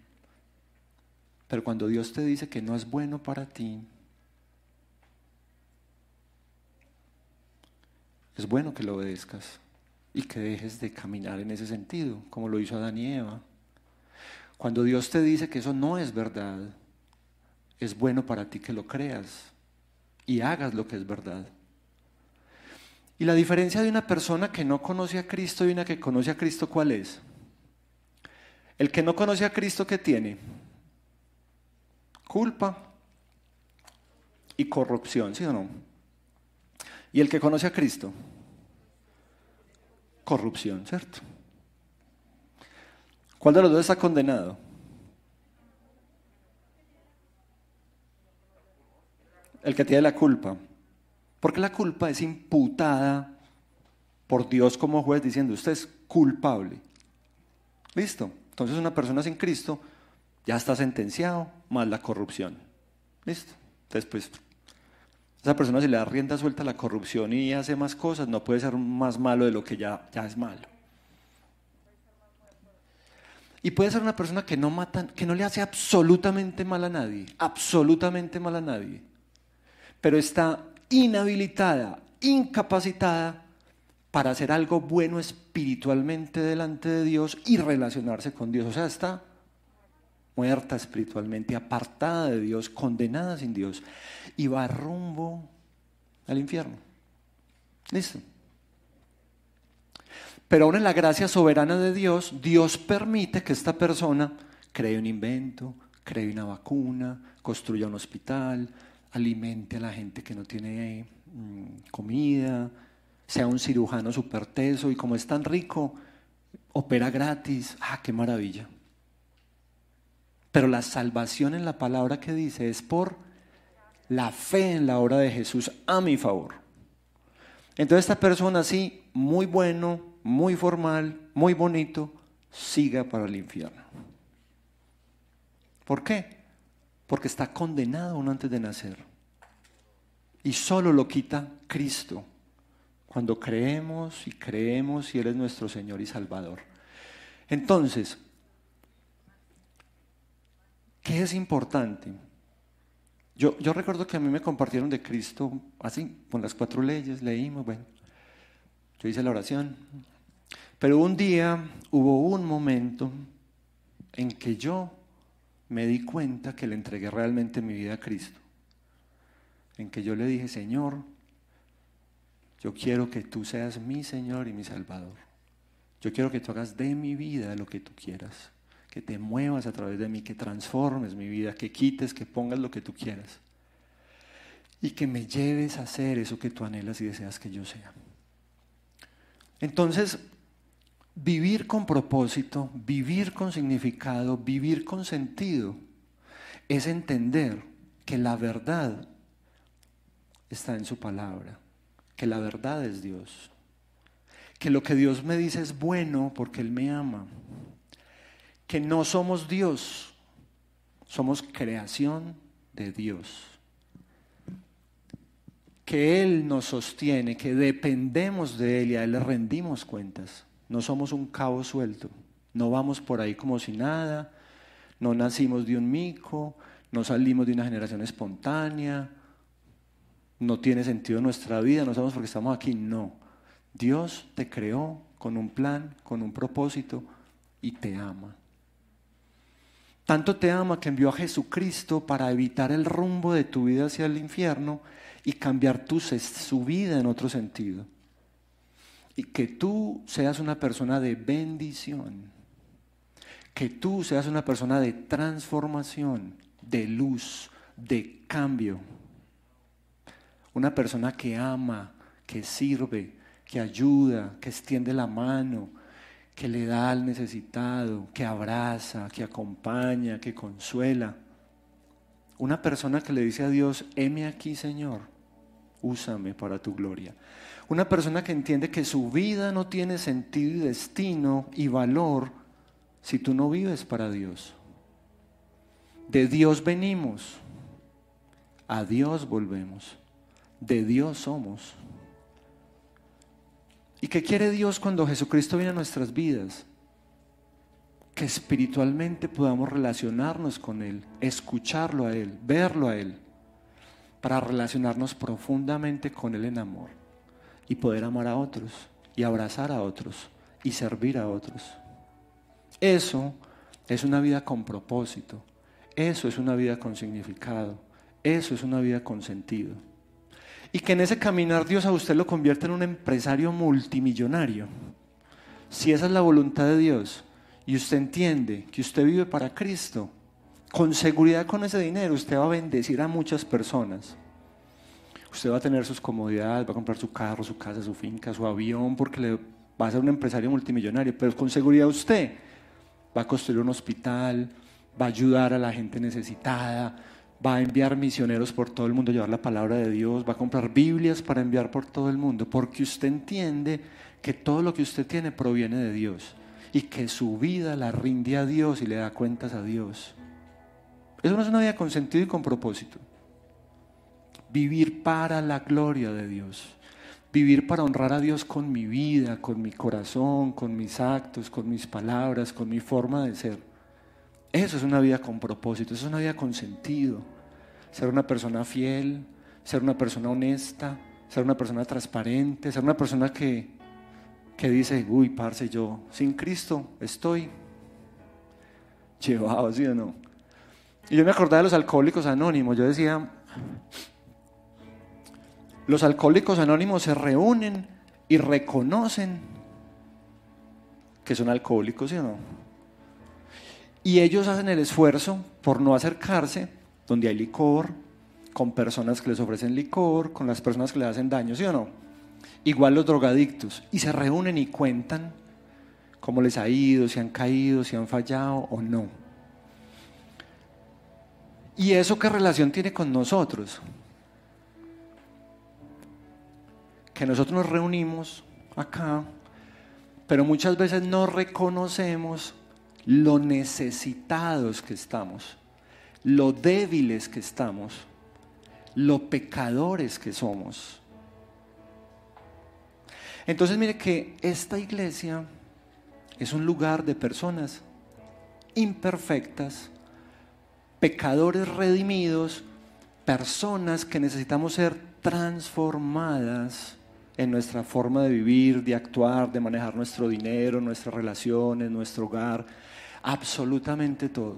Pero cuando Dios te dice que no es bueno para ti, es bueno que lo obedezcas y que dejes de caminar en ese sentido, como lo hizo Adán y Eva. Cuando Dios te dice que eso no es verdad, es bueno para ti que lo creas y hagas lo que es verdad. Y la diferencia de una persona que no conoce a Cristo y una que conoce a Cristo, ¿cuál es? El que no conoce a Cristo, ¿qué tiene? Culpa y corrupción, ¿sí o no? Y el que conoce a Cristo, corrupción, ¿cierto? ¿Cuál de los dos está condenado? El que tiene la culpa. Porque la culpa es imputada por Dios como juez diciendo, usted es culpable. ¿Listo? Entonces una persona sin Cristo ya está sentenciado, más la corrupción. ¿Listo? Entonces pues esa persona si le da rienda suelta a la corrupción y hace más cosas, no puede ser más malo de lo que ya, ya es malo. Y puede ser una persona que no mata, que no le hace absolutamente mal a nadie, absolutamente mal a nadie, pero está inhabilitada, incapacitada para hacer algo bueno espiritualmente delante de Dios y relacionarse con Dios. O sea, está muerta espiritualmente, apartada de Dios, condenada sin Dios, y va rumbo al infierno. ¿Listo? Pero ahora en la gracia soberana de Dios, Dios permite que esta persona cree un invento, cree una vacuna, construya un hospital, alimente a la gente que no tiene mm, comida, sea un cirujano súper teso y como es tan rico, opera gratis. ¡Ah, qué maravilla! Pero la salvación en la palabra que dice es por la fe en la obra de Jesús a mi favor. Entonces esta persona así, muy bueno, muy formal, muy bonito, siga para el infierno. ¿Por qué? Porque está condenado uno antes de nacer. Y solo lo quita Cristo. Cuando creemos y creemos y Él es nuestro Señor y Salvador. Entonces, ¿Qué es importante? Yo, yo recuerdo que a mí me compartieron de Cristo así, con las cuatro leyes, leímos, bueno, yo hice la oración. Pero un día hubo un momento en que yo me di cuenta que le entregué realmente mi vida a Cristo. En que yo le dije, Señor, yo quiero que tú seas mi Señor y mi Salvador. Yo quiero que tú hagas de mi vida lo que tú quieras que te muevas a través de mí, que transformes mi vida, que quites, que pongas lo que tú quieras. Y que me lleves a hacer eso que tú anhelas y deseas que yo sea. Entonces, vivir con propósito, vivir con significado, vivir con sentido, es entender que la verdad está en su palabra, que la verdad es Dios, que lo que Dios me dice es bueno porque Él me ama que no somos Dios, somos creación de Dios. Que Él nos sostiene, que dependemos de Él y a Él le rendimos cuentas. No somos un cabo suelto, no vamos por ahí como si nada, no nacimos de un mico, no salimos de una generación espontánea, no tiene sentido nuestra vida, no sabemos por qué estamos aquí, no. Dios te creó con un plan, con un propósito y te ama. Tanto te ama que envió a Jesucristo para evitar el rumbo de tu vida hacia el infierno y cambiar tu, su vida en otro sentido. Y que tú seas una persona de bendición. Que tú seas una persona de transformación, de luz, de cambio. Una persona que ama, que sirve, que ayuda, que extiende la mano, que le da al necesitado, que abraza, que acompaña, que consuela. Una persona que le dice a Dios, heme aquí Señor, úsame para tu gloria. Una persona que entiende que su vida no tiene sentido y destino y valor si tú no vives para Dios. De Dios venimos, a Dios volvemos, de Dios somos. ¿Y qué quiere Dios cuando Jesucristo viene a nuestras vidas? Que espiritualmente podamos relacionarnos con Él, escucharlo a Él, verlo a Él, para relacionarnos profundamente con Él en amor y poder amar a otros y abrazar a otros y servir a otros. Eso es una vida con propósito, eso es una vida con significado, eso es una vida con sentido. Y que en ese caminar Dios a usted lo convierte en un empresario multimillonario. Si esa es la voluntad de Dios y usted entiende que usted vive para Cristo, con seguridad con ese dinero usted va a bendecir a muchas personas. Usted va a tener sus comodidades, va a comprar su carro, su casa, su finca, su avión, porque le va a ser un empresario multimillonario, pero con seguridad usted va a construir un hospital, va a ayudar a la gente necesitada, va a enviar misioneros por todo el mundo a llevar la palabra de Dios, va a comprar Biblias para enviar por todo el mundo, porque usted entiende que todo lo que usted tiene proviene de Dios y que su vida la rinde a Dios y le da cuentas a Dios. Eso no es una vida con sentido y con propósito. Vivir para la gloria de Dios. Vivir para honrar a Dios con mi vida, con mi corazón, con mis actos, con mis palabras, con mi forma de ser. Eso es una vida con propósito, eso es una vida con sentido. Ser una persona fiel, ser una persona honesta, ser una persona transparente, ser una persona que, que dice, uy, parce, yo sin Cristo estoy llevado, ¿sí o no? Y yo me acordaba de los alcohólicos anónimos, yo decía, los alcohólicos anónimos se reúnen y reconocen que son alcohólicos, ¿sí o no? Y ellos hacen el esfuerzo por no acercarse donde hay licor, con personas que les ofrecen licor, con las personas que les hacen daño, ¿sí o no? Igual los drogadictos. Y se reúnen y cuentan cómo les ha ido, si han caído, si han fallado o no. ¿Y eso qué relación tiene con nosotros? Que nosotros nos reunimos acá, pero muchas veces no reconocemos lo necesitados que estamos, lo débiles que estamos, lo pecadores que somos. Entonces mire que esta iglesia es un lugar de personas imperfectas, pecadores redimidos, personas que necesitamos ser transformadas en nuestra forma de vivir, de actuar, de manejar nuestro dinero, nuestras relaciones, nuestro hogar, absolutamente todo.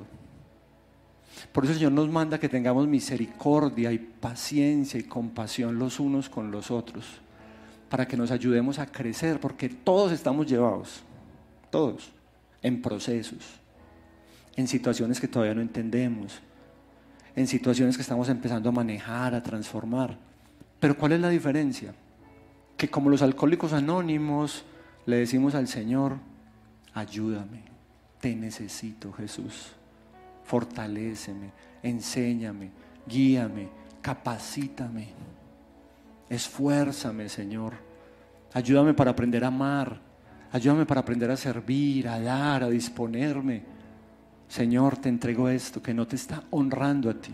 Por eso el Señor nos manda que tengamos misericordia y paciencia y compasión los unos con los otros, para que nos ayudemos a crecer, porque todos estamos llevados, todos, en procesos, en situaciones que todavía no entendemos, en situaciones que estamos empezando a manejar, a transformar. Pero ¿cuál es la diferencia? Que como los alcohólicos anónimos le decimos al Señor, ayúdame te necesito, Jesús. Fortaléceme, enséñame, guíame, capacítame. Esfuérzame, Señor. Ayúdame para aprender a amar. Ayúdame para aprender a servir, a dar, a disponerme. Señor, te entrego esto que no te está honrando a ti.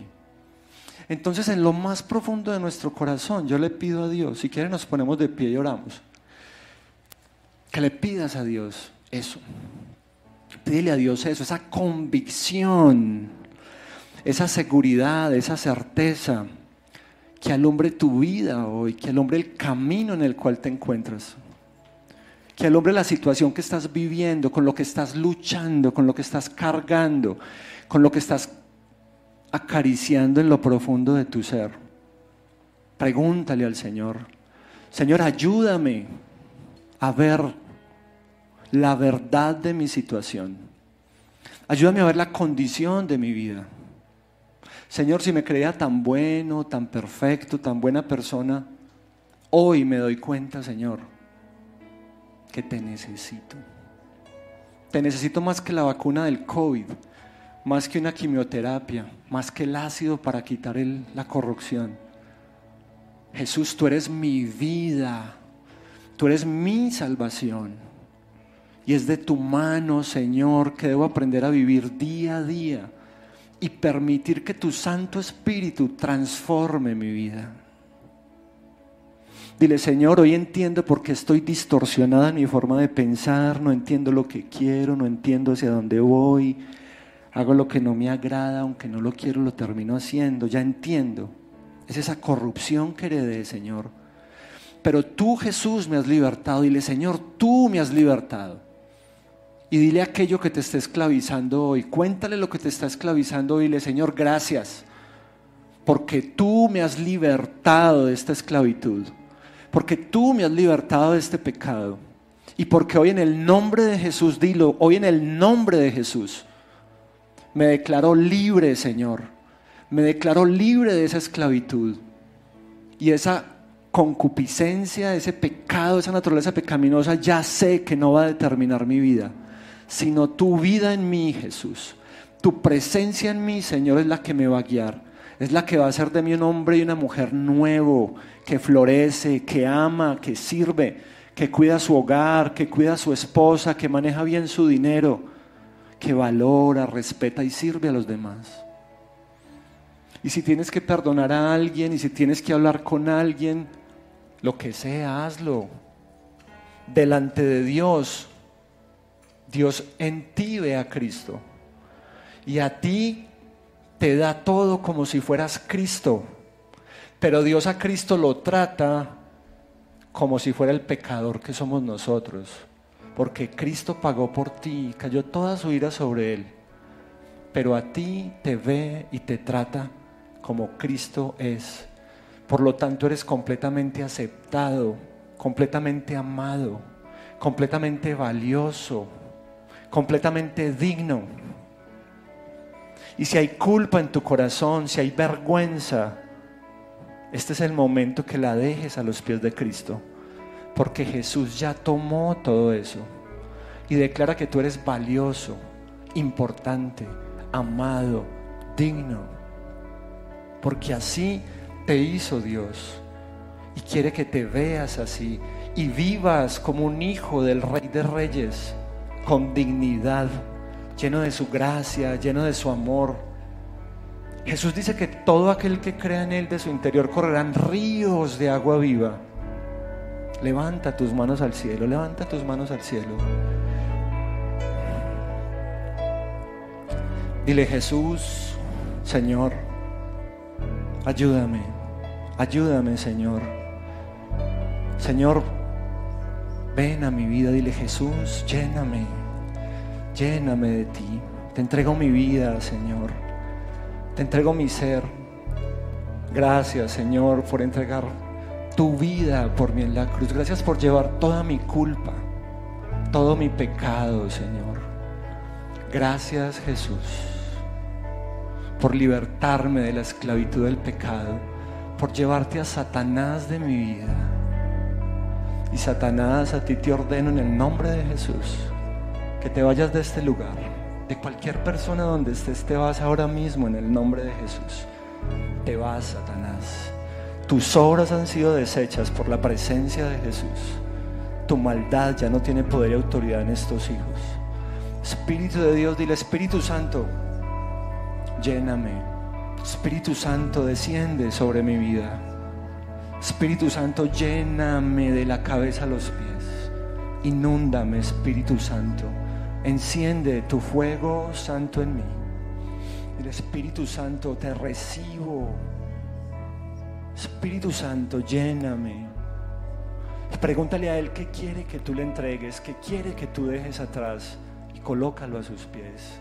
Entonces, en lo más profundo de nuestro corazón, yo le pido a Dios, si quiere nos ponemos de pie y oramos, que le pidas a Dios eso, Pídele a Dios eso, esa convicción, esa seguridad, esa certeza que alumbre tu vida hoy, que alumbre el camino en el cual te encuentras, que alumbre la situación que estás viviendo, con lo que estás luchando, con lo que estás cargando, con lo que estás acariciando en lo profundo de tu ser. Pregúntale al Señor, Señor, ayúdame a ver la verdad de mi situación. Ayúdame a ver la condición de mi vida. Señor, si me creía tan bueno, tan perfecto, tan buena persona, hoy me doy cuenta, Señor, que te necesito. Te necesito más que la vacuna del COVID, más que una quimioterapia, más que el ácido para quitar la corrupción. Jesús, tú eres mi vida, tú eres mi salvación. Y es de tu mano, Señor, que debo aprender a vivir día a día. y permitir que tu Santo Espíritu transforme mi vida. Dile, Señor, hoy entiendo por qué estoy distorsionada en mi forma de pensar, no entiendo lo que quiero, no entiendo hacia dónde voy, hago lo que no me agrada, aunque no lo quiero, lo termino haciendo, ya entiendo. Es esa corrupción que heredé, Señor. Pero tú, Jesús, me has libertado. Dile, Señor, tú me has libertado. Y dile aquello que te está esclavizando hoy. Cuéntale lo que te está esclavizando hoy. Dile, Señor, gracias. Porque tú me has libertado de esta esclavitud porque tú me has libertado de este pecado. Y porque hoy en el nombre de Jesús, dilo, hoy en el nombre de Jesús, me declaro libre, Señor. Me declaro libre de esa esclavitud. Y esa concupiscencia, ese pecado, esa naturaleza pecaminosa, ya sé que no va a determinar mi vida, sino tu vida en mí, Jesús. Tu presencia en mí, Señor, es la que me va a guiar. Es la que va a hacer de mí un hombre y una mujer nuevo, que florece, que ama, que sirve, que cuida su hogar, que cuida a su esposa, que maneja bien su dinero, que valora, respeta y sirve a los demás. Y si tienes que perdonar a alguien y si tienes que hablar con alguien, lo que sea, hazlo. Delante de Dios, Dios en ti ve a Cristo. Y a ti te da todo como si fueras Cristo. Pero Dios a Cristo lo trata como si fuera el pecador que somos nosotros. Porque Cristo pagó por ti, cayó toda su ira sobre él. Pero a ti te ve y te trata como Cristo es. Por lo tanto eres completamente aceptado, completamente amado, completamente valioso, completamente digno. Y si hay culpa en tu corazón, si hay vergüenza, este es el momento que la dejes a los pies de Cristo, porque Jesús ya tomó todo eso y declara que tú eres valioso, importante, amado, digno, porque así te hizo Dios. Y quiere que te veas así y vivas como un hijo del Rey de Reyes, con dignidad, lleno de su gracia, lleno de su amor Jesús dice que todo aquel que crea en Él de su interior correrán ríos de agua viva. Levanta tus manos al cielo, levanta tus manos al cielo. Dile Jesús, Señor, ayúdame, ayúdame Señor. Señor, ven a mi vida, dile Jesús, lléname, lléname de ti. Te entrego mi vida, Señor. Te entrego mi ser. Gracias, Señor, por entregar tu vida por mí en la cruz. Gracias por llevar toda mi culpa, todo mi pecado, Señor. Gracias, Jesús, por libertarme de la esclavitud del pecado, por llevarte a Satanás de mi vida. Y Satanás, a ti te ordeno en el nombre de Jesús que te vayas de este lugar de cualquier persona donde estés, te vas ahora mismo en el nombre de Jesús. Te vas, Satanás. Tus obras han sido deshechas por la presencia de Jesús. Tu maldad ya no tiene poder y autoridad en estos hijos. Espíritu de Dios, dile Espíritu Santo, lléname. Espíritu Santo, desciende sobre mi vida. Espíritu Santo, lléname de la cabeza a los pies. Inúndame, Espíritu Santo. Enciende tu fuego santo en mí. El Espíritu Santo, te recibo. Espíritu Santo, lléname. Pregúntale a Él qué quiere que tú le entregues, qué quiere que tú dejes atrás y colócalo a sus pies.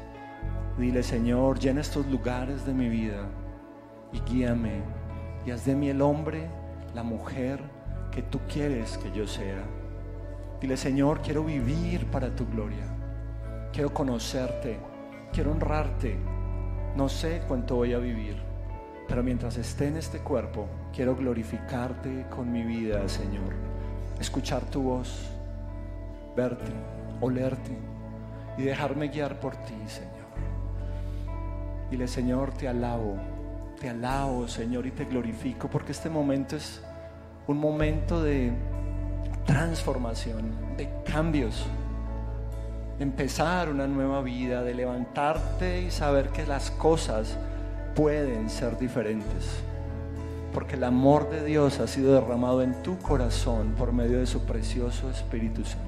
Dile, Señor, llena estos lugares de mi vida y guíame y haz de mí el hombre, la mujer que tú quieres que yo sea. Dile, Señor, quiero vivir para tu gloria. Quiero conocerte, quiero honrarte. No sé cuánto voy a vivir, pero mientras esté en este cuerpo, quiero glorificarte con mi vida, Señor. Escuchar tu voz, verte, olerte y dejarme guiar por ti, Señor. Dile, Señor, te alabo, te alabo, Señor, y te glorifico, porque este momento es un momento de transformación, de cambios de empezar una nueva vida, de levantarte y saber que las cosas pueden ser diferentes. Porque el amor de Dios ha sido derramado en tu corazón por medio de su precioso Espíritu Santo.